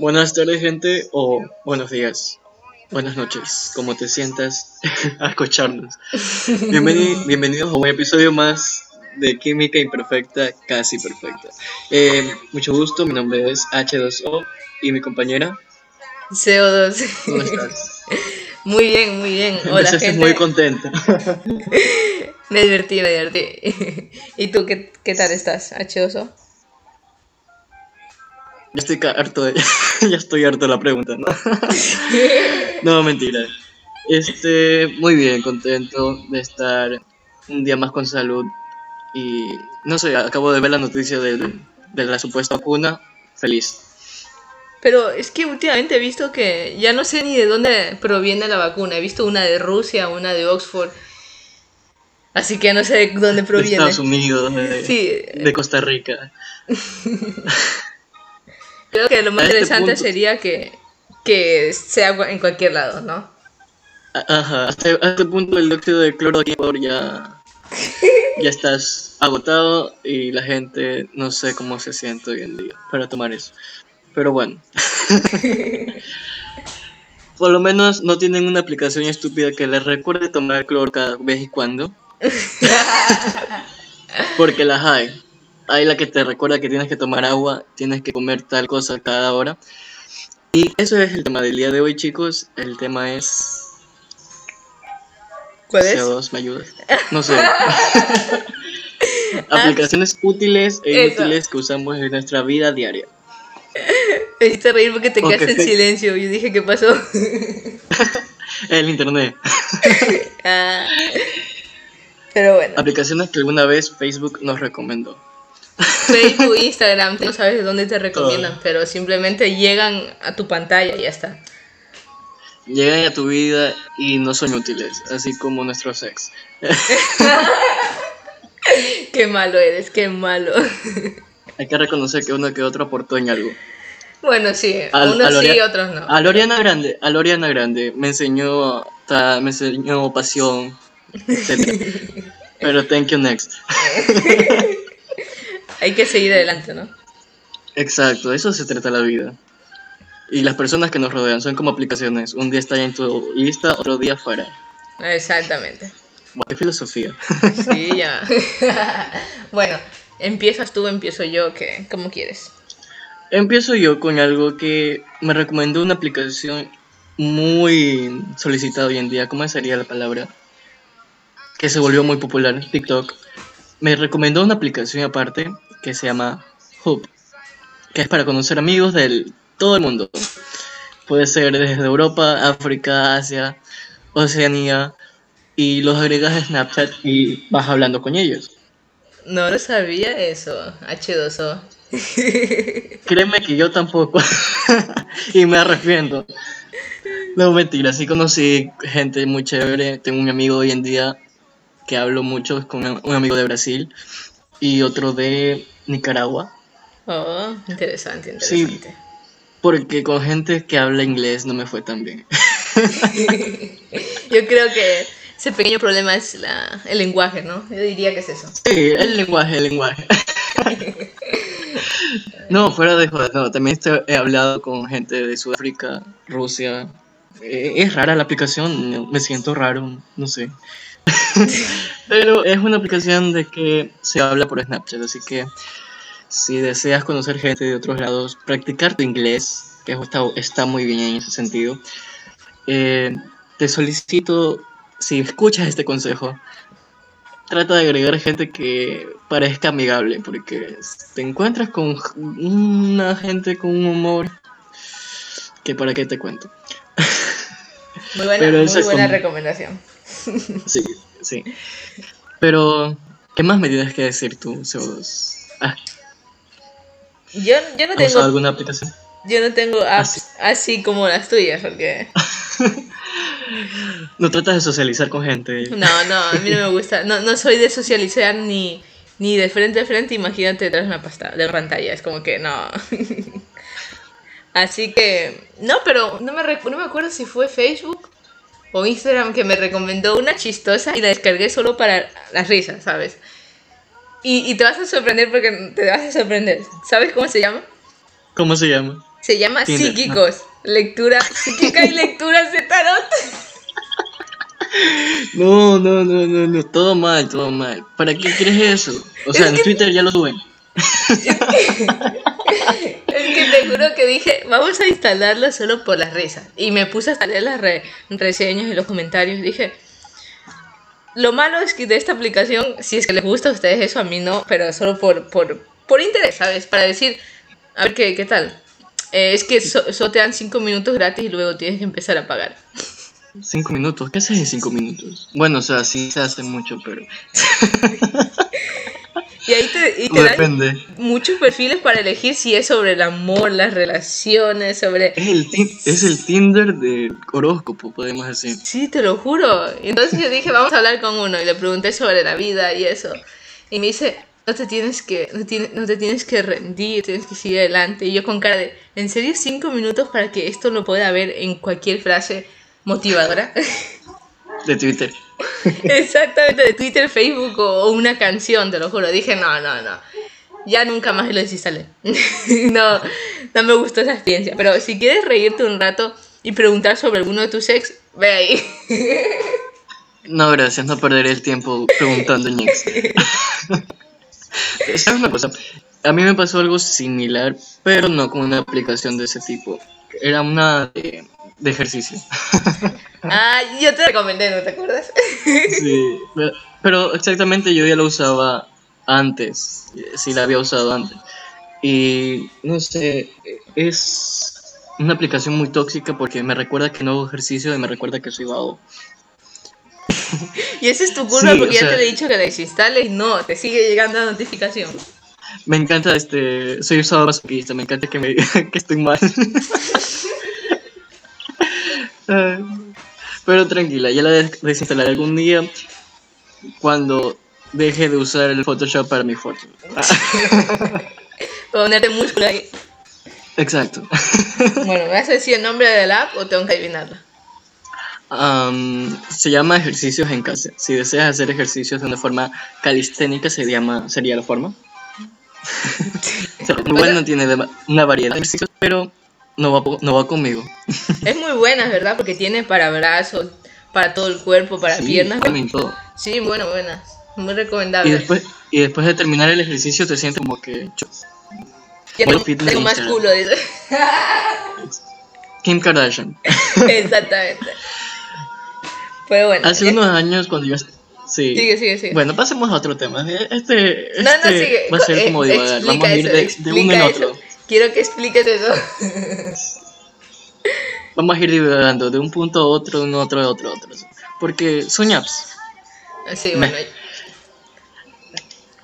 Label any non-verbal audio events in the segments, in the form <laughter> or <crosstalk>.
Buenas tardes, gente, o buenos días, buenas noches, como te sientas <laughs> a escucharnos. Bienveni- bienvenidos a un episodio más de Química Imperfecta, Casi Perfecta. Eh, mucho gusto, mi nombre es H2O y mi compañera, CO2. ¿cómo estás? <laughs> Muy bien, muy bien. Hola, Empezaste gente. muy contenta. <laughs> Me divertí, me divertí. ¿Y tú qué, qué tal estás, H2O? Ya estoy harto de, <laughs> ya estoy harto de la pregunta, ¿no? <laughs> No, mentira. Este, muy bien, contento de estar un día más con salud. Y no sé, acabo de ver la noticia de la supuesta vacuna. Feliz. Pero es que últimamente he visto que ya no sé ni de dónde proviene la vacuna. He visto una de Rusia, una de Oxford. Así que no sé de dónde De proviene. Estados Unidos, de, Sí, de Costa Rica. <laughs> creo que lo más este interesante punto- sería que, que sea en cualquier lado, ¿no? Ajá, hasta, hasta este punto el dióxido de cloro aquí ya, ya <laughs> estás agotado y la gente no sé cómo se siente hoy en día para tomar eso. Pero bueno. <laughs> Por lo menos no tienen una aplicación estúpida que les recuerde tomar cloro cada vez y cuando. <laughs> Porque las hay. Hay la que te recuerda que tienes que tomar agua, tienes que comer tal cosa cada hora. Y eso es el tema del día de hoy, chicos. El tema es ¿Cuál es? CO2, ¿me ayudas? No sé. <laughs> Aplicaciones útiles e Eso. inútiles que usamos en nuestra vida diaria. Me hiciste reír porque te quedaste en fe- silencio. Yo dije, ¿qué pasó? <laughs> El internet. <laughs> Ah. Pero bueno, Aplicaciones que alguna vez Facebook nos recomendó. Facebook, Instagram, tú no sabes de dónde te recomiendan, pero simplemente llegan a tu pantalla y ya está. Llegan a tu vida y no son útiles, así como nuestro sex. <laughs> Qué malo eres, qué malo. Hay que reconocer que uno que otro aportó en algo. Bueno, sí, Al- unos a sí, Lorea- otros no. A Loriana Grande, a Loriana Grande me enseñó, ta- me enseñó pasión, etc. <laughs> Pero thank you next. <laughs> Hay que seguir adelante, ¿no? Exacto, eso se trata la vida. Y las personas que nos rodean son como aplicaciones. Un día está en tu lista, otro día fuera. Exactamente. Qué filosofía. Sí, ya. <laughs> <laughs> bueno, empiezas tú, empiezo yo, que como quieres. Empiezo yo con algo que me recomendó una aplicación muy solicitada hoy en día. ¿Cómo sería la palabra? Que se volvió muy popular, TikTok. Me recomendó una aplicación aparte que se llama Hub, que es para conocer amigos de todo el mundo. Puede ser desde Europa, África, Asia, Oceanía, y los agregas a Snapchat y vas hablando con ellos. No lo sabía eso, H2O. <laughs> Créeme que yo tampoco. <laughs> y me arrepiento. No, mentira, sí conocí gente muy chévere. Tengo un amigo hoy en día que hablo mucho con un un amigo de Brasil y otro de Nicaragua. Oh, interesante, Sí. interesante. Porque con gente que habla inglés no me fue tan bien. <laughs> Yo creo que ese pequeño problema es la, el lenguaje, ¿no? Yo diría que es eso. Sí, el lenguaje, el lenguaje. <laughs> No, fuera de joder, no, también he hablado con gente de Sudáfrica, Rusia. Eh, es rara la aplicación, me siento raro, no sé. <laughs> Pero es una aplicación de que se habla por Snapchat, así que si deseas conocer gente de otros lados, practicar tu inglés, que está, está muy bien en ese sentido, eh, te solicito, si escuchas este consejo, trata de agregar gente que parezca amigable, porque te encuentras con una gente con un humor que para qué te cuento. <laughs> Muy buena, Pero muy buena recomendación. Sí, sí. Pero, ¿qué más me tienes que decir tú, CO2? Ah, Yo, yo no ¿Has usado tengo, alguna aplicación? yo no tengo apps así como las tuyas, porque <laughs> No tratas de socializar con gente. no, no, a mí no me gusta, no, no soy de socializar ni, ni de frente a frente, imagínate detrás de una pasta, de pantalla, es como que no. <laughs> Así que, no, pero no me, no me acuerdo si fue Facebook o Instagram que me recomendó una chistosa y la descargué solo para las risas, ¿sabes? Y, y te vas a sorprender porque te vas a sorprender. ¿Sabes cómo se llama? ¿Cómo se llama? Se llama Tinder, Psíquicos. Lectura psíquica y lecturas de tarot. <laughs> No, no, no, no, no, todo mal, todo mal. ¿Para qué quieres eso? O sea, Es en que- Twitter ya lo suben. Es que te juro que dije, vamos a instalarlo solo por las risas. Y me puse a leer las re- reseñas y los comentarios. Dije, lo malo es que de esta aplicación, si es que les gusta a ustedes eso, a mí no, pero solo por, por, por interés, ¿sabes? Para decir, a ver qué, qué tal. Eh, es que so- solo te dan 5 minutos gratis y luego tienes que empezar a pagar. Cinco minutos, ¿qué haces en cinco minutos? Bueno, o sea, sí se hace mucho, pero <laughs> Y ahí te, y te dan muchos perfiles para elegir si es sobre el amor, las relaciones, sobre... Es el, es el Tinder de horóscopo, podemos decir. Sí, te lo juro. Entonces yo dije, vamos a hablar con uno y le pregunté sobre la vida y eso. Y me dice, no te tienes que, no, tiene- no te tienes que rendir, tienes que seguir adelante. Y yo con cara de, ¿en serio cinco minutos para que esto lo pueda ver en cualquier frase motivadora? De Twitter. <laughs> Exactamente, de Twitter, Facebook o, una canción, te lo juro. Dije, no, no, no. Ya nunca más lo desinstalé. <laughs> no, no me gustó esa experiencia. Pero si quieres reírte un rato y preguntar sobre alguno de tus ex, ve ahí. <laughs> No, gracias, no perderé el tiempo preguntando en X. ¿Sabes una cosa? A mí me pasó algo similar, pero no con una aplicación de ese tipo. Era una de, de ejercicio. <laughs> Ah, yo te recomendé, ¿no te acuerdas? Sí, pero- pero exactamente yo ya lo usaba antes, sí la había usado antes. Y no sé, es una aplicación muy tóxica porque me recuerda que no hago ejercicio y me recuerda que soy vago. Y esa es tu culpa Sí, porque ya sea- te he dicho que la desinstales y no, te sigue llegando la notificación. Me encanta este, soy usado masoquista, me encanta que me <laughs> que estoy mal. <laughs> <laughs> Pero tranquila, ya la des- desinstalaré algún día cuando deje de usar el Photoshop para mi foto. <laughs> Ponerte músculo ahí. exacto. <laughs> Bueno, ¿me vas a decir el nombre de la app o tengo que adivinarla? Am, se llama ejercicios en casa. Si deseas hacer ejercicios de una forma calisténica, se llama, sería la forma. O sea, Igual no tiene una variedad de ejercicios, pero no va, no va conmigo. <laughs> Es muy buena, ¿verdad? Porque tiene para brazos, para todo el cuerpo, para Sí, piernas. también todo. Sí, bueno, buena. Muy Y recomendable. después, y después de terminar el ejercicio te sientes como que... Bueno, tengo, tengo más culo, dice. Kim Kardashian. <laughs> Exactamente. Pero bueno. Hace ya- unos años cuando yo... Sí. Sigue, sigue, sigue. Bueno, pasemos a otro tema. Este, este no, no, sigue. va a ser Eh, como divagar. explica Vamos a ir de, de uno en eso. Quiero que expliques eso. <laughs> Vamos a ir divagando de un punto a otro, de un otro a otro, otro. Porque son apps. Sí, Me- bueno.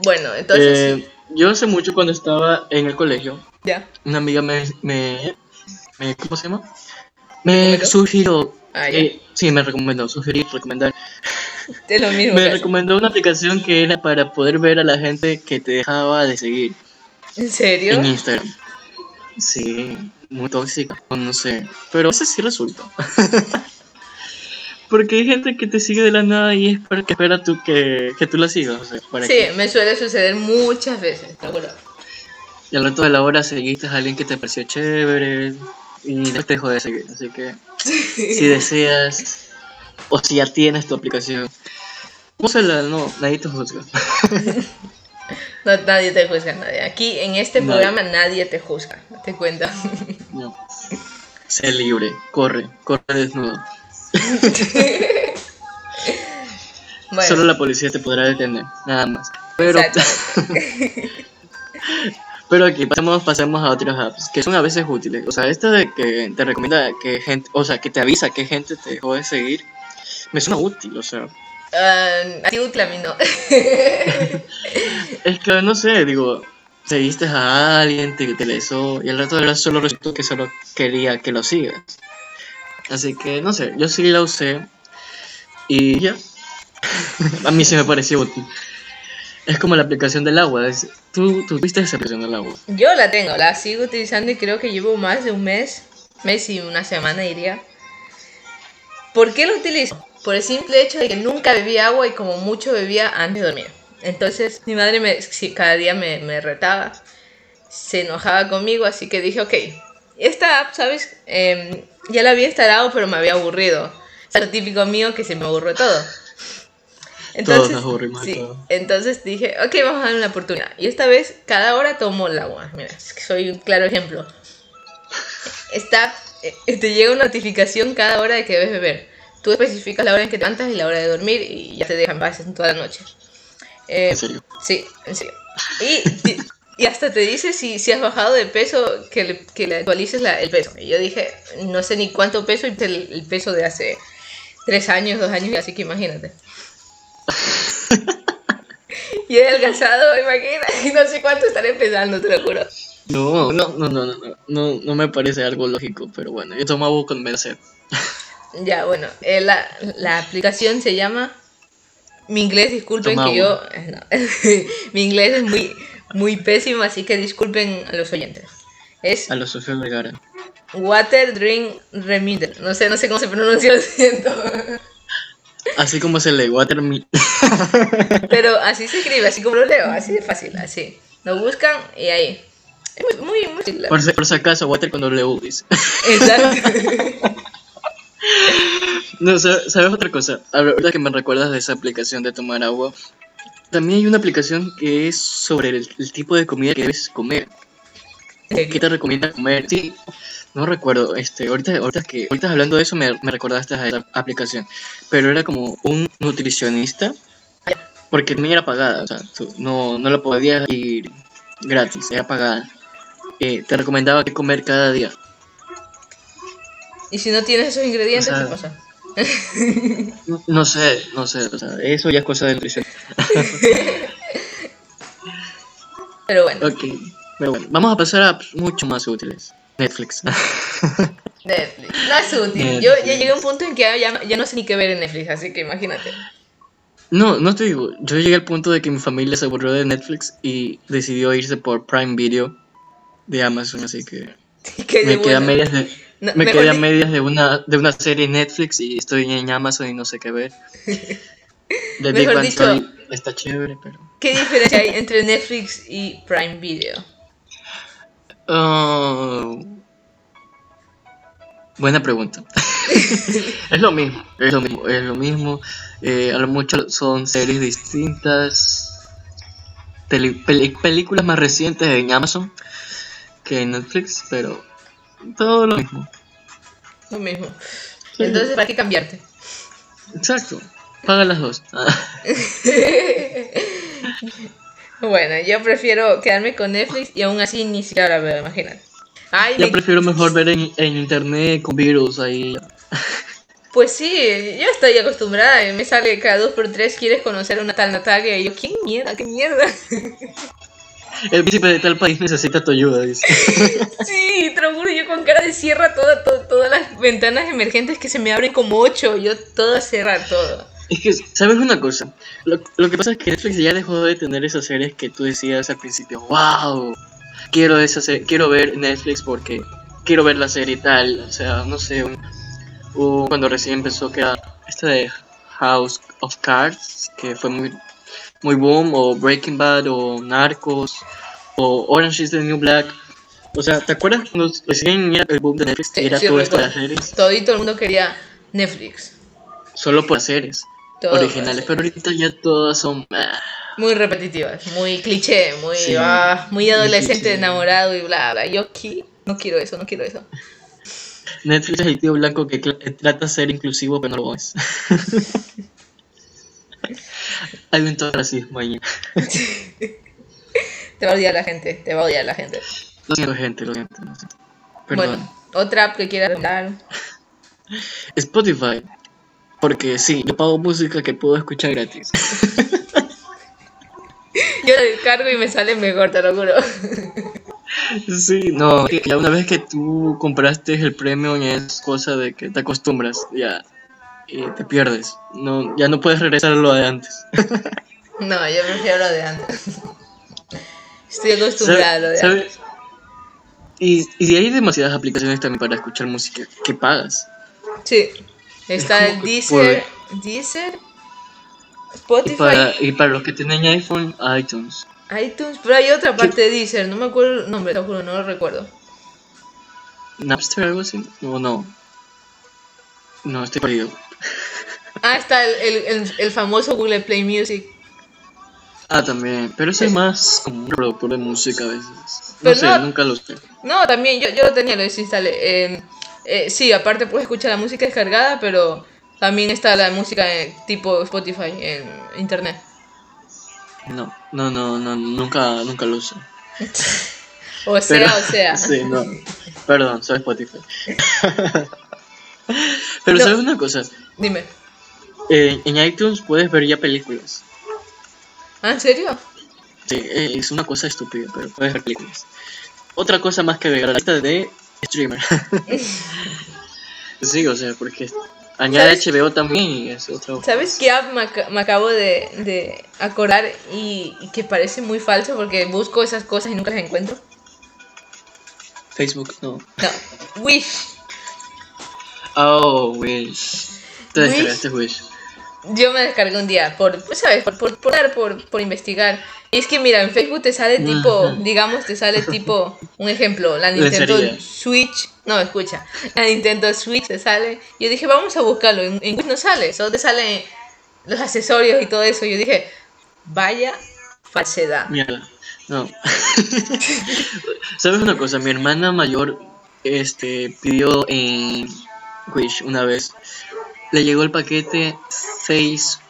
Bueno, entonces. Eh, yo hace mucho cuando estaba en el colegio, Ya. una amiga me, me, me- ¿cómo se llama? Me sugirió, Ah, eh, sí, me recomendó, sugerir, recomendar. <laughs> Es lo mismo. Me recomendó una aplicación que era para poder ver a la gente que te dejaba de seguir ¿En serio? en Instagram. Sí, muy tóxica, no sé, pero a veces sí resulta. <laughs> Porque hay gente que te sigue de la nada y es para que espera tú que, que tú la sigas. O sea, para Sí, que- me suele suceder muchas veces, te juro. Y al rato de la hora seguiste a alguien que te pareció chévere y después te dejó de seguir. Así que si <laughs> deseas o si ya tienes tu aplicación, úsala, no, nadie te juzga. <laughs> No, nadie te juzga, nadie. Aquí en este Nadie. programa nadie te juzga, te cuento. No. Sé libre, corre, corre desnudo. <laughs> Bueno, Solo la policía te podrá detener, nada más. Pero, <laughs> pero aquí pasemos, pasemos a otras apps que son a veces útiles. O sea, esta de que te recomienda que gente, o sea, que te avisa que gente te dejó de seguir, me suena útil, o sea. Ah, así útil a mí no. Es que no sé, digo, seguiste a alguien, te interesó, y al rato de solo resultó que solo quería que lo sigas. Así que no sé, yo sí la usé y ya. <laughs> a mí sí me pareció útil. Es como la aplicación del agua. es- ¿Tú, tú viste esa aplicación del agua? Yo la tengo, la sigo utilizando y creo que llevo más de un mes, mes y una semana diría. ¿Por qué lo utilizo? Por el simple hecho de que nunca bebía agua y como mucho bebía antes de dormir. Entonces mi madre me, cada día me, me retaba, se enojaba conmigo, así que dije, ok, esta app, ¿sabes? Em, ya la había instalado, pero me había aburrido. Es lo típico mío que se me aburre todo. Entonces, nos aburrimos sí, todo. entonces dije, ok, vamos a darle una oportunidad. Y esta vez, cada hora tomo el agua. Mira, es que soy un claro ejemplo. Esta, eh, te llega una notificación cada hora de que debes beber. Tú especificas la hora en que te levantas y la hora de dormir y ya te dejan paz toda la noche. Eh, ¿En serio? Sí, en serio. Y, y- hasta te dice si, si has bajado de peso, que le, que le actualices la- el peso. Y yo dije, no sé ni cuánto peso, y el, el peso de hace tres años, dos años, así que imagínate. <laughs> y he adelgazado, imagínate, y no sé cuánto estaré pesando, te lo juro. No, no, no, no, no, no, no, me parece algo lógico, pero bueno, yo tomo agua con sed. Ya, bueno, eh, la, la aplicación se llama... Mi inglés, disculpen Toma que yo... eh, no. <laughs> Mi inglés es muy, muy pésimo, así que disculpen a los oyentes. Es A los Sofía Vergara. Water Drink Reminder. No sé, no sé cómo se pronuncia, lo siento. <laughs> Así como se lee Watermi. <laughs> Pero así se escribe, así como lo leo, así de fácil, así. Lo buscan y ahí. Es muy, muy, muy. Por si, por si acaso, Water con W. Exacto. No, sa- ¿sabes otra cosa? Ahorita que me recuerdas de esa aplicación de tomar agua, también hay una aplicación que es sobre el, el tipo de comida que debes comer. ¿Qué te recomienda comer? Sí, no recuerdo. Este, ahorita, ahorita que ahorita hablando de eso me, me recordaste a esa aplicación. Pero era como un nutricionista, porque también era pagada. O sea, tú no, no la podías ir gratis, era pagada. Eh, te recomendaba qué comer cada día. Y si no tienes esos ingredientes, O sea, ¿qué pasa? No, <laughs> no sé, no sé. O sea, eso ya es cosa de nutrición. <laughs> Pero bueno, Ok, pero bueno, vamos a pasar a mucho más útiles. Netflix. <laughs> Netflix. No es útil. Yo ya llegué a un punto en que ya, ya no sé ni qué ver en Netflix, así que imagínate. no, no te digo. Yo llegué al punto de que mi familia se aburrió de Netflix y decidió irse por Prime Video de Amazon, así que me quedé a medias de No, me quedé a di- medias de una de una serie en Netflix y estoy en Amazon y no sé qué ver. <laughs> The Big Mejor Bang dicho- está chévere, pero ¿Qué diferencia hay entre Netflix y Prime Video? Ah, buena pregunta. <laughs> es lo mismo, es lo mismo, es lo mismo. Eh, a lo mucho son series distintas. Películas más recientes en Amazon que en Netflix, pero todo lo mismo. Lo mismo. Entonces, ¿para qué cambiarte? Exacto. Paga las dos. <laughs> Bueno, yo prefiero quedarme con Netflix y aún así ni siquiera la veo, imagínate. Ay, me- prefiero mejor ver en, en internet con virus ahí. <laughs> Pues sí, yo estoy acostumbrada, me sale cada dos por tres, quieres conocer una tal Natalia, y yo, ¿qué mierda, qué mierda? <laughs> El príncipe de tal país necesita tu ayuda, dice. <laughs> Sí, te lo juro, yo con cara de cierra toda, toda- todas las ventanas emergentes que se me abren como ocho, yo todo cerrar todo. Es que, ¿sabes una cosa? Lo, lo que pasa es que Netflix ya dejó de tener esas series que tú decías al principio, wow, quiero, esa quiero ver Netflix porque quiero ver la serie y tal. O sea, no sé, un- un- cuando recién empezó que era esta de House of Cards, que fue muy, muy boom, o Breaking Bad, o Narcos, o Orange is the New Black. O sea, ¿te acuerdas cuando recién era el boom de Netflix? Sí, era sí, todo esto de las series, Todito el mundo quería Netflix. solo por series Todo, originales, pero ahorita ya todas son... ah, Muy repetitivas, muy cliché, muy, Sí, ah, muy adolescente cliché. enamorado y bla, bla. Yo aquí no quiero eso, no quiero eso. Netflix es el tío blanco que trata de ser inclusivo, pero no lo es. <laughs> <laughs> Hay un todo racismo ahí. <laughs> Te va a odiar la gente, te va a odiar la gente. Lo siento, gente, lo siento. lo siento. Perdón. Bueno, otra app que quieras hablar. <laughs> Spotify. Porque sí, yo pago música que puedo escuchar gratis. Yo la descargo y me sale mejor, te lo juro. sí, no. Ya una vez que tú compraste el premium es cosa de que te acostumbras, ya. Y te pierdes. No, ya no puedes regresar a lo de antes. <laughs> No, yo prefiero lo de antes. Estoy acostumbrada a lo de ¿Sabe- antes. Y, y hay demasiadas aplicaciones también para escuchar música que pagas. Sí. Está Es el Deezer, Deezer, Y Spotify, para, y para los que tienen iPhone, iTunes. iTunes, pero hay otra parte de Deezer, no me acuerdo el nombre, te juro, no lo recuerdo. Napster, algo así. No, no. No, estoy perdido. Ah, está el, el, el, famoso Google Play Music. Ah, también. Pero ese es más como un productor de música a veces. No sé, no- nunca lo sé. No, también, yo, yo lo tenía, lo desinstalé. Eh, eh, sí, aparte puedes escuchar la música descargada, pero también está la música tipo Spotify en internet. No, no, no, no, nunca, nunca lo usé. <laughs> O sea, Pero- o sea. <laughs> sí, no. Perdón, soy Spotify. <laughs> Pero No. sabes una cosa, Dime. Eh, en iTunes puedes ver ya películas. ¿Ah, en serio? Sí, eh, es una cosa estúpida, pero puedes ver películas. Otra cosa más que agregar a la lista de streamer. <laughs> sí, o sea, porque añade ¿Sabes? HBO también y es otra. ¿Sabes qué app me, ac- me acabo de, de acordar y, y que parece muy falso porque busco esas cosas y nunca las encuentro? Facebook, no. No, Wish. Oh, Wish. Te Wish. Wish. Yo me descargué un día por, pues, ¿sabes? Por, por, por, dar, por, por investigar. Y es que mira, en Facebook te sale tipo, digamos, te sale tipo, un ejemplo, la Nintendo. Switch. No, escucha, la Nintendo Switch te sale. Yo dije, vamos a buscarlo. En, en Wish no sale, solo te salen los accesorios y todo eso. Yo dije, vaya falsedad. Mierda. No. <laughs> ¿Sabes una cosa? Mi hermana mayor este, pidió en Wish una vez. Le llegó el paquete seis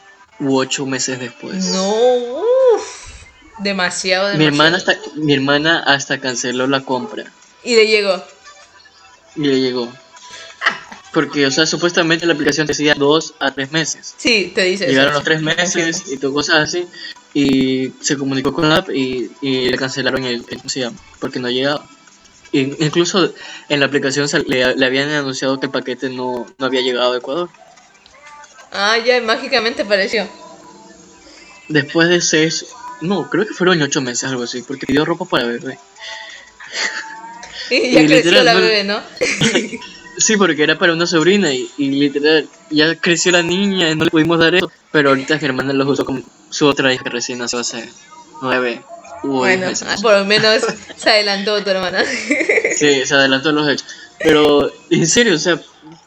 u ocho meses después. No, uff, demasiado, demasiado. Mi hermana, hasta, mi hermana hasta canceló la compra Y le llegó. y le llegó. Porque, o sea, supuestamente la aplicación decía dos a tres meses. Sí, te dice Llegaron eso. los tres meses y todo cosas así. Y se comunicó con la app y, y le cancelaron el, el ¿cómo se llama? porque no llegaba. In- incluso en la aplicación le, le habían anunciado que el paquete no, no había llegado a Ecuador. Ah, ya mágicamente apareció. Después de seis, no, creo que fueron ocho meses, algo así, porque pidió ropa para bebé. <laughs> Y ya Y creció la bebé, ¿no? <laughs> Sí, porque era para una sobrina y, y literal, ya creció la niña y no le pudimos dar eso. Pero ahorita hermana los usó como su otra hija que recién nació hace nueve u diez Bueno, meses. ah, por lo menos <laughs> se adelantó tu hermana. Sí, se adelantó los hechos. Pero, en serio, o sea,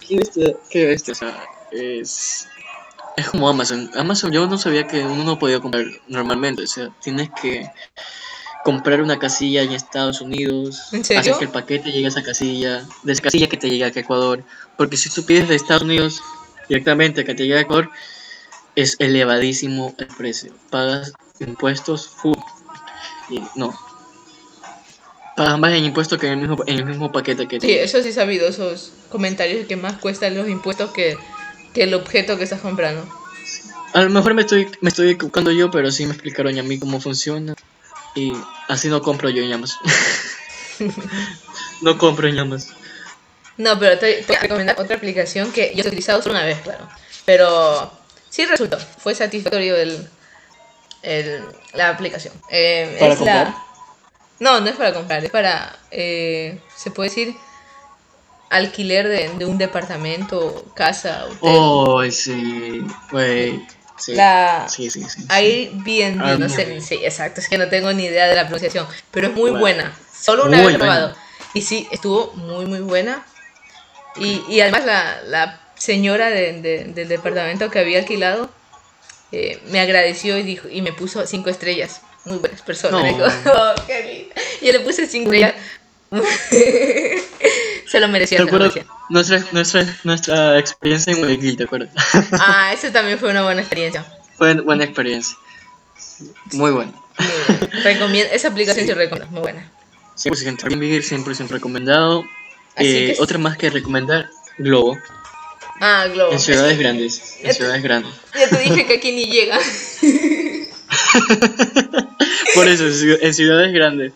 ¿qué? ¿Qué bestia? O sea, es, es como Amazon. Amazon, yo no sabía que uno no podía comprar normalmente. O sea, tienes que comprar una casilla en Estados Unidos, hacer que el paquete llegue a esa casilla, de esa casilla que te llegue a Ecuador. Porque si tú pides de Estados Unidos directamente que te llegue a Ecuador, es elevadísimo el precio. Pagas impuestos full. Y no. Pagas más en impuestos que en el mismo, en el mismo paquete que Sí, eso sí sabido, esos comentarios que más cuestan los impuestos que, que el objeto que estás comprando. A lo mejor me estoy, me estoy equivocando yo, pero sí me explicaron a mí cómo funciona. Y así no compro yo en Amazon. <laughs> no compro en Amazon. No, pero te te voy a recomendar otra aplicación que yo he utilizado solo una vez, claro. Pero sí resultó, fue satisfactorio el, el, la aplicación. Eh, ¿Para es la- comprar? No, no es para comprar, es para, eh, se puede decir, alquiler de, de un departamento, casa, hotel. Oh, sí, güey. Sí. La sí, sí, sí. Airbnb, no sé, Airbnb. sí, exacto, es que no tengo ni idea de la pronunciación, pero es muy Bueno. buena, solo una Muy vez probado. Y sí, estuvo muy, muy buena. Y, y además la, la señora de- de- del departamento que había alquilado eh, me agradeció y, dijo, y me puso cinco estrellas. Muy buenas personas. No. <laughs> "Oh, qué lindo". Yo le puse cinco estrellas. <laughs> se lo merecía. ¿Te se acuerdas? Nuestra, nuestra, nuestra experiencia en Guayaquil, ¿te acuerdas? <laughs> Ah, eso también fue una buena experiencia. Fue buena experiencia. Muy buena. Recomiendo, esa aplicación sí recomiendo, muy buena. 100% Airbnb, 100% recomendado. Eh, Otra más que recomendar, Globo. Ah, Globo. En ciudades grandes. En ciudades grandes. Ya te dije que aquí ni llega. <laughs> <laughs> Por eso, en ciu- en ciudades grandes.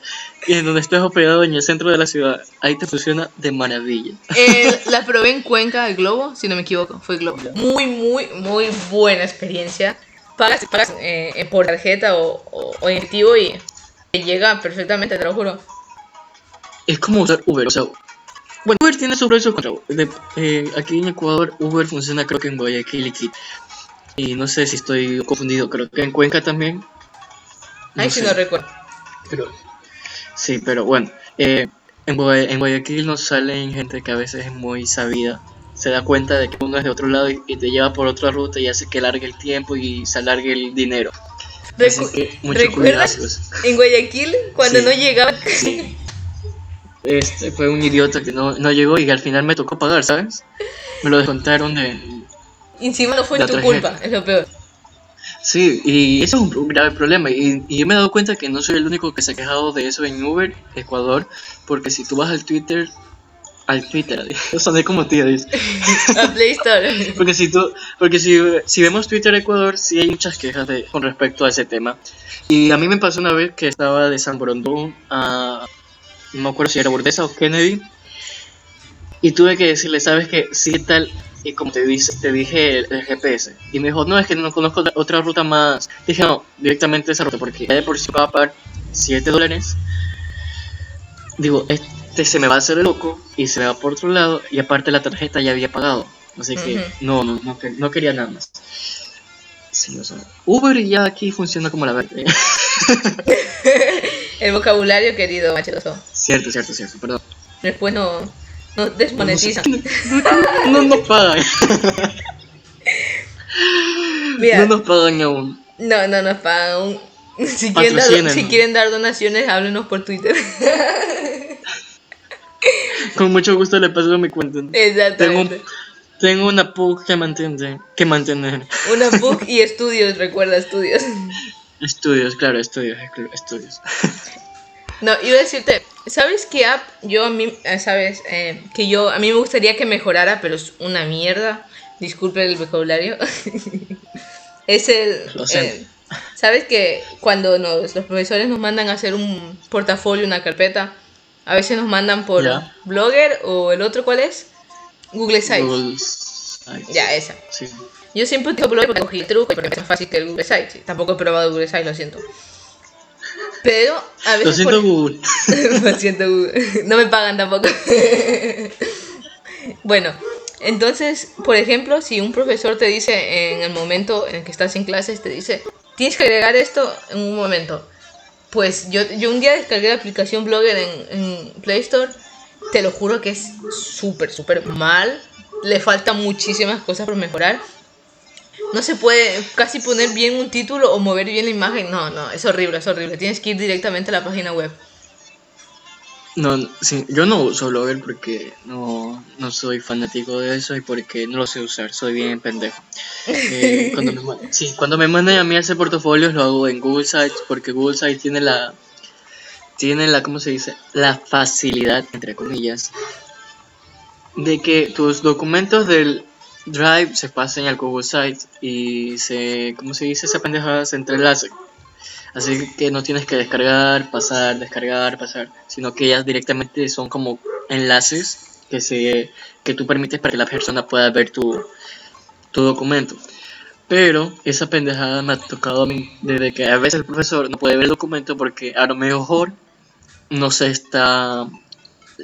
Y en donde estés hospedado en el centro de la ciudad, ahí te funciona de maravilla. Eh, la probé en Cuenca, el Globo, si no me equivoco, fue Globo. Muy, muy, muy buena experiencia. Pagas, pagas eh, eh, por tarjeta o, o, o en efectivo y te llega perfectamente, te lo juro. Es como usar Uber, o sea. Bueno, Uber tiene sus contras. De- eh, aquí en Ecuador, Uber funciona creo que en Guayaquil y Quito. Y no sé si estoy confundido, creo que en Cuenca también. Ay, si sé. no recuerdo. Pero, sí, pero bueno. eh, En, Guay- en Guayaquil nos salen gente que a veces es muy sabida. Se da cuenta de que uno es de otro lado y, y te lleva por otra ruta y hace que largue el tiempo y se alargue el dinero. Recu- que ¿Recuerdas cuidado. en Guayaquil cuando Sí. no llegaba? Este fue un idiota que no, no llegó y al final me tocó pagar, ¿sabes? Me lo descontaron de... Encima no fue La tu culpa, es lo peor. Sí, y eso es un grave problema. Y, y yo me he dado cuenta que no soy el único que se ha quejado de eso en Uber, Ecuador, porque si tú vas al Twitter, al Twitter, <laughs> soné como dice. <laughs> A Play Store. <laughs> Porque si tú, porque si, si vemos Twitter Ecuador, sí hay muchas quejas de, con respecto a ese tema. Y a mí me pasó una vez que estaba de San Borondón a, no me acuerdo si era Burdesa o Kennedy, y tuve que decirle, sabes que sí tal, y como te, dice, te dije el, el GPS. Y me dijo, no, es que no conozco otra- ruta más. Dije, no, directamente esa ruta, porque ya de por sí va a pagar 7 dólares. Digo, este se me va a hacer el loco y se me va por otro lado, y aparte la tarjeta ya había pagado. Así que no, no, no, no quería nada más. Sí, o sea, Uber ya aquí funciona como la verdad. <laughs> El vocabulario, querido machoso. cierto, cierto, cierto, perdón. Después no, no desmonetizan. No nos pagan, no nos pagan aún. no, no nos pagan. un- <laughs> Si quieren, dar, Patrocínenos. si quieren dar donaciones, háblenos por Twitter. <laughs> Con mucho gusto le paso mi cuenta. Tengo, Exactamente. tengo una PUC que mantener, que mantener. Una book <laughs> y estudios, recuerda, estudios. Estudios, claro, estudios, estudios. No, iba a decirte, ¿sabes qué app? Yo a mí, eh, ¿sabes? Eh, que yo, a mí me gustaría que mejorara, pero es una mierda. Disculpe el vocabulario. <laughs> es el... Lo sé. eh, ¿Sabes que cuando nos, los profesores nos mandan a hacer un portafolio, una carpeta, a veces nos mandan por Ya. Blogger o el otro, ¿cuál es? Google Sites. Google Sites. Ya, esa. Sí. Yo siempre utilizo Blogger porque cogí el truco y porque es más fácil que el Google Sites. Tampoco he probado Google Sites, lo siento. Pero a veces... Lo siento, por- Google. <laughs> Lo siento, Google. no me pagan tampoco. <laughs> bueno, entonces, por ejemplo, si un profesor te dice en el momento en el que estás en clases, te dice, tienes que agregar esto en un momento. Pues yo, yo un día descargué la aplicación Blogger en, en Play Store, te lo juro que es súper, súper mal. Le faltan muchísimas cosas por mejorar. No se puede casi poner bien un título o mover bien la imagen. No, no, es horrible, es horrible. Tienes que ir directamente a la página web. No, sí, yo no uso Blogger porque no, no soy fanático de eso y porque no lo sé usar, soy bien pendejo. Eh, <laughs> cuando, me, sí, cuando me mandan a mí a hacer portafolios lo hago en Google Sites porque Google Sites tiene la, tiene la, ¿cómo se dice? La facilidad, entre comillas, de que tus documentos del Drive se pasen al Google Sites y se, ¿cómo se dice? Esa pendejada se entrelace. Así que no tienes que descargar, pasar, descargar, pasar, sino que ellas directamente son como enlaces que se que tú permites para que la persona pueda ver tu, tu documento. Pero esa pendejada me ha tocado a mí desde que a veces el profesor no puede ver el documento porque a lo mejor no se está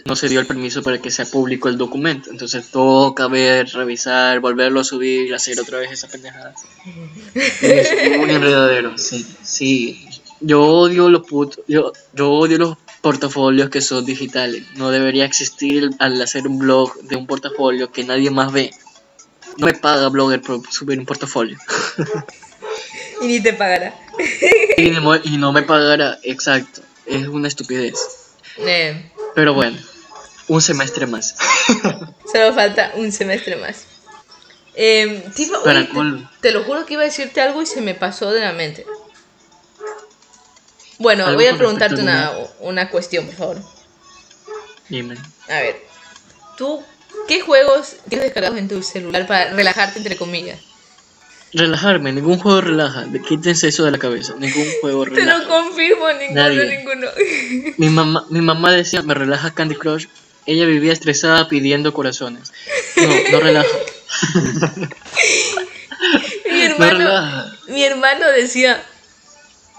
no se dio el permiso para que sea público el documento. Entonces toca ver, revisar, volverlo a subir, hacer otra vez esa pendejada. <laughs> Es muy enredadero, sí, sí. Yo odio los putos, yo, yo odio los portafolios que son digitales. No debería existir al hacer un blog de un portafolio que nadie más ve. No me paga Blogger por subir un portafolio. <laughs> Y ni te pagará. y, no, y no me pagará, exacto. Es una estupidez. Eh, Pero bueno, un semestre más. <laughs> solo falta un semestre más. Eh, te, iba- Para oye, te- colmo. te lo juro que iba a decirte algo y se me pasó de la mente. Bueno, ¿Algo voy a preguntarte una, una cuestión, por favor. Dime. A ver, ¿tú qué juegos tienes descargados en tu celular para relajarte, entre comillas? Relajarme, ningún juego relaja. Quítense eso de la cabeza. Ningún juego Te relaja. lo confirmo, ninguno, Nadie. ninguno. Mi mamá, mi mamá decía, me relaja Candy Crush. Ella vivía estresada pidiendo corazones. No, no relaja. mi, <laughs> No hermano, relaja. mi hermano decía,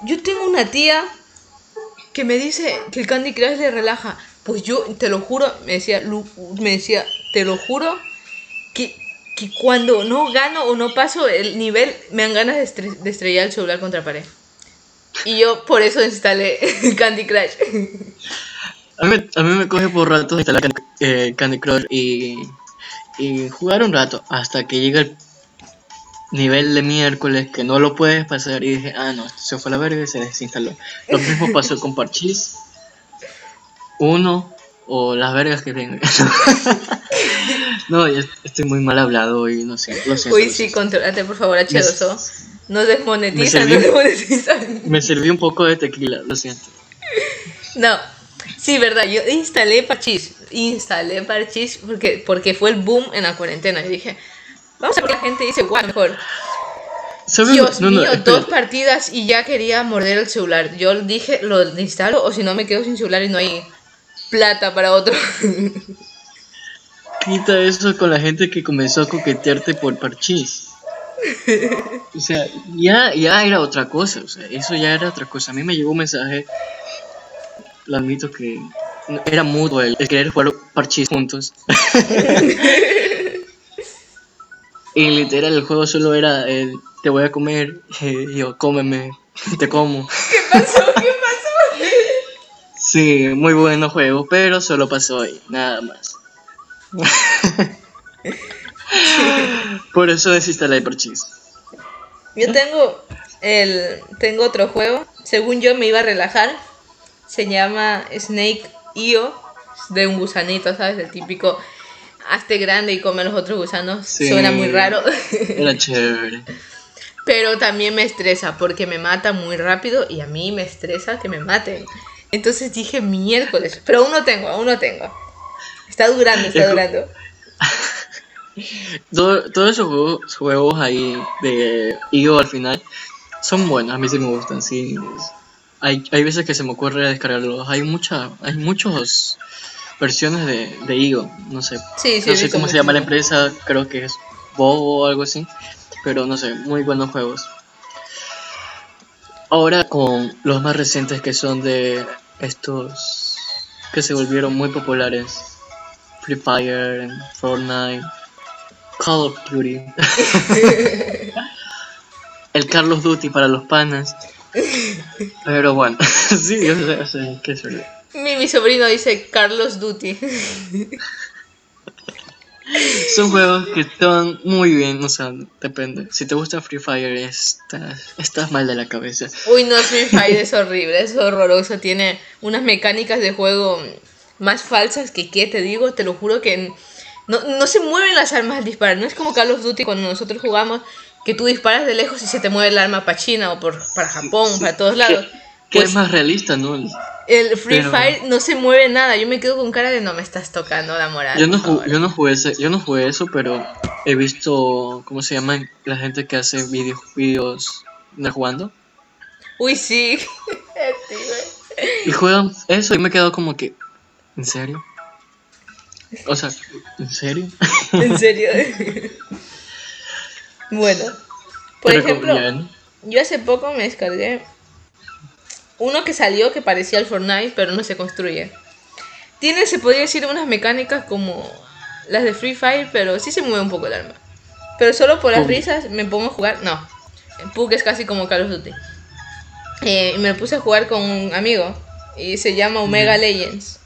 yo tengo una tía que me dice que el Candy Crush le relaja. Pues yo, te lo juro, me decía, Lu- me decía, te lo juro, que, que cuando no gano o no paso el nivel, me dan ganas de, estre- de estrellar el celular contra pared. Y yo por eso instalé <laughs> Candy Crush. A mí, me- a mí me coge por ratos instalar Can- eh, Candy Crush y, y jugar un rato hasta que llega el nivel de miércoles que no lo puedes pasar y dije, ah no, se fue a la verga y se desinstaló. Lo mismo <laughs> pasó con Parchís. Uno o las vergas que tengo. <laughs> no, estoy muy mal hablado y no sé, lo siento. Uy, sí, controlate por favor, H2O. Nos desmonetizan, Me nos desmonetizan. Me serví un poco de tequila, lo siento. No, sí, verdad, yo instalé Parchís, instalé Parchís porque, porque fue el boom en la cuarentena. Y dije, vamos a ver, la gente dice, guau, mejor. Dios No, mío, dos partidas y ya quería morder el celular. Yo dije, lo instalo o si no me quedo sin celular y no hay plata para otro. <laughs> Quita eso con la gente que comenzó a coquetearte por parchís. <laughs> O sea, ya, ya era otra cosa, o sea, eso ya era otra cosa. A mí me llegó un mensaje, lo admito que era mutuo el, el querer jugar parchís juntos. <laughs> y literal el juego solo era el te voy a comer, <laughs> y yo cómeme, te como. ¿Qué pasó? ¿Qué pasó? Sí, muy bueno juego, pero solo pasó ahí, nada más. Por eso desinstalé parchís. Yo tengo el tengo otro juego. Según yo me iba a relajar. Se llama Snake Io. De un gusanito, ¿sabes? El típico hazte grande y come a los otros gusanos. Sí. Suena muy raro. Era <laughs> chévere. Pero también me estresa porque me mata muy rápido y a mí me estresa que me maten. Entonces dije miércoles. Pero aún no tengo, aún no tengo. Está durando, está durando. <laughs> Todo- todos esos juegos, juegos ahí de IO al final son buenos, a mí sí me gustan, sí. Hay, hay veces que se me ocurre descargarlos. Hay mucha, hay muchas versiones de, de IO, no sé. Sí, sí, no sé cómo se llama la empresa, creo que es Bobo o algo así. Pero no sé, muy buenos juegos. Ahora con los más recientes que son de estos que se volvieron muy populares. Free Fire, Fortnite, Call of Duty. <laughs> El Carlos Duty para los panas. Pero bueno, <laughs> sí, yo sé, sé que es verdad. Mi, mi sobrino dice Carlos Duty. Son juegos que están muy bien, o sea, depende. Si te gusta Free Fire, estás, estás mal de la cabeza. Uy, no, Free Fire es horrible, es horroroso. Tiene unas mecánicas de juego más falsas que, ¿qué te digo? Te lo juro que no, no se mueven las armas al disparar. No es como Call of Duty cuando nosotros jugamos, que tú disparas de lejos y se te mueve el arma para China o por, para Japón, para todos lados. <laughs> Que Pues es más realista, ¿no? el Free pero- Fire no se mueve nada. Yo me quedo con cara de no me estás tocando la moral. Yo no, por ju- favor". yo no jugué ese- yo no jugué eso, pero he visto, ¿cómo se llama? La gente que hace video- videos de jugando. Uy, sí. <laughs> Sí. Y juegan eso y me he quedado como que, ¿en serio? O sea, ¿en serio? En serio. <laughs> bueno, por Pero ejemplo, bien. yo hace poco me descargué uno que salió que parecía el Fortnite, pero no se construye. Tiene, se podría decir, unas mecánicas como las de Free Fire, pero sí se mueve un poco el arma. Pero solo por las risas me pongo a jugar. No, Pug es casi como Call of Duty. Eh, y me lo puse a jugar con un amigo y se llama Omega Legends.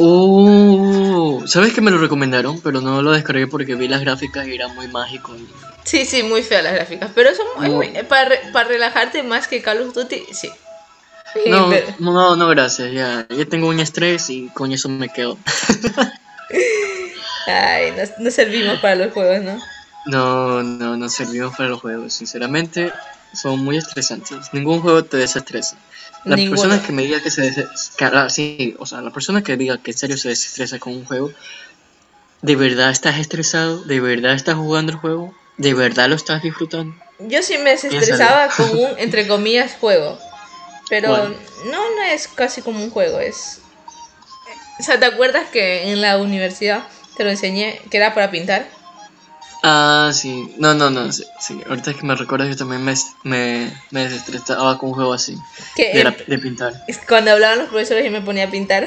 Oh, ¿sabes que me lo recomendaron? Pero no lo descargué porque vi las gráficas y era muy mágico. Sí, sí, muy feas las gráficas, pero son muy- para, re- para relajarte más que Call of Duty, sí. Sí, No, pero- no, no, gracias. Ya, ya tengo un estrés y con eso me quedo. <laughs> Ay, no, no servimos para los juegos, ¿no? No, no, no servimos para los juegos. Sinceramente, son muy estresantes. Ningún juego te desestresa. La Ninguno. persona que me diga que se desestresa, sí, o sea, la persona que diga que en serio se desestresa con un juego, ¿de verdad estás estresado? ¿De verdad estás jugando el juego? ¿De verdad lo estás disfrutando? Yo sí me desestresaba <laughs> con un, entre comillas, juego. Pero no, no es casi como un juego, es... O sea, ¿te acuerdas que en la universidad te lo enseñé que era para pintar? Ah, sí. No, no, no. Sí, sí. Ahorita que me recuerdas, yo también me, me, me desestresaba con un juego así. De, la- de pintar. cuando hablaban los profesores yo me ponía a pintar.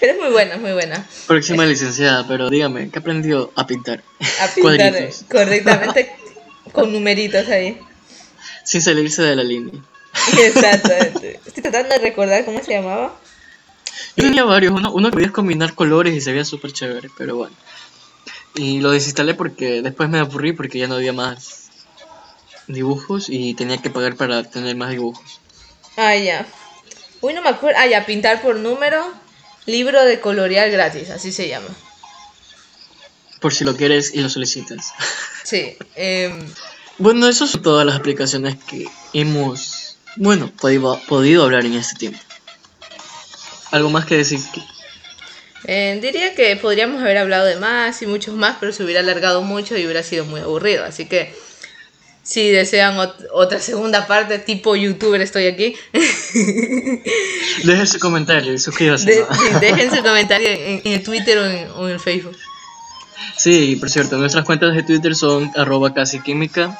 Pero es muy buena, es muy buena. Próxima licenciada, pero dígame, ¿qué aprendió a pintar? A <laughs> pintar Cuadritos. correctamente <laughs> con numeritos ahí. Sin salirse de la línea. Exactamente. Estoy tratando de recordar cómo se llamaba. Yo tenía varios, uno, uno que podías combinar colores y se veía súper chévere, pero bueno. Y lo desinstalé porque después me aburrí porque ya no había más dibujos y tenía que pagar para tener más dibujos. Ah, ya. Uy, no me acuerdo. Ah, ya, pintar por número. Libro de colorear gratis, así se llama. Por si lo quieres y lo solicitas. <laughs> Sí. em, Bueno, eso son todas las aplicaciones que hemos, bueno, podido, podido hablar en este tiempo. ¿Algo más que decir? eh, diría que podríamos haber hablado de más y muchos más, pero se hubiera alargado mucho y hubiera sido muy aburrido. Así que si desean ot- otra segunda parte, tipo youtuber, estoy aquí. <laughs> Dejen su comentario y suscríbanse. De- dejen su <laughs> comentario en, en el Twitter o en, o en el Facebook. Sí, por cierto, nuestras cuentas de Twitter son arroba casi química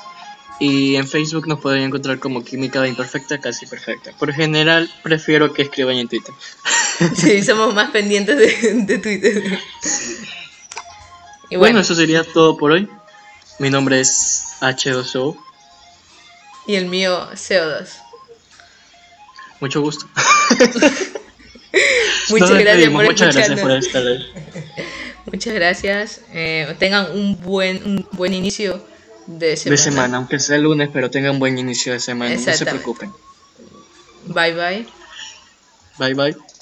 y en Facebook nos pueden encontrar como química imperfecta, casi perfecta. Por general, prefiero que escriban en Twitter. <laughs> Sí, somos más pendientes de, de Twitter. Y Bueno, bueno, eso sería todo por hoy. Mi nombre es H2O. y el mío, CO2. Mucho gusto. <laughs> <laughs> Muchas gracias por Muchas gracias por estar ahí. Muchas gracias. Eh, tengan un buen, un buen inicio de semana. de semana, aunque sea lunes, pero tengan buen inicio de semana, no se preocupen. Bye bye. Bye bye.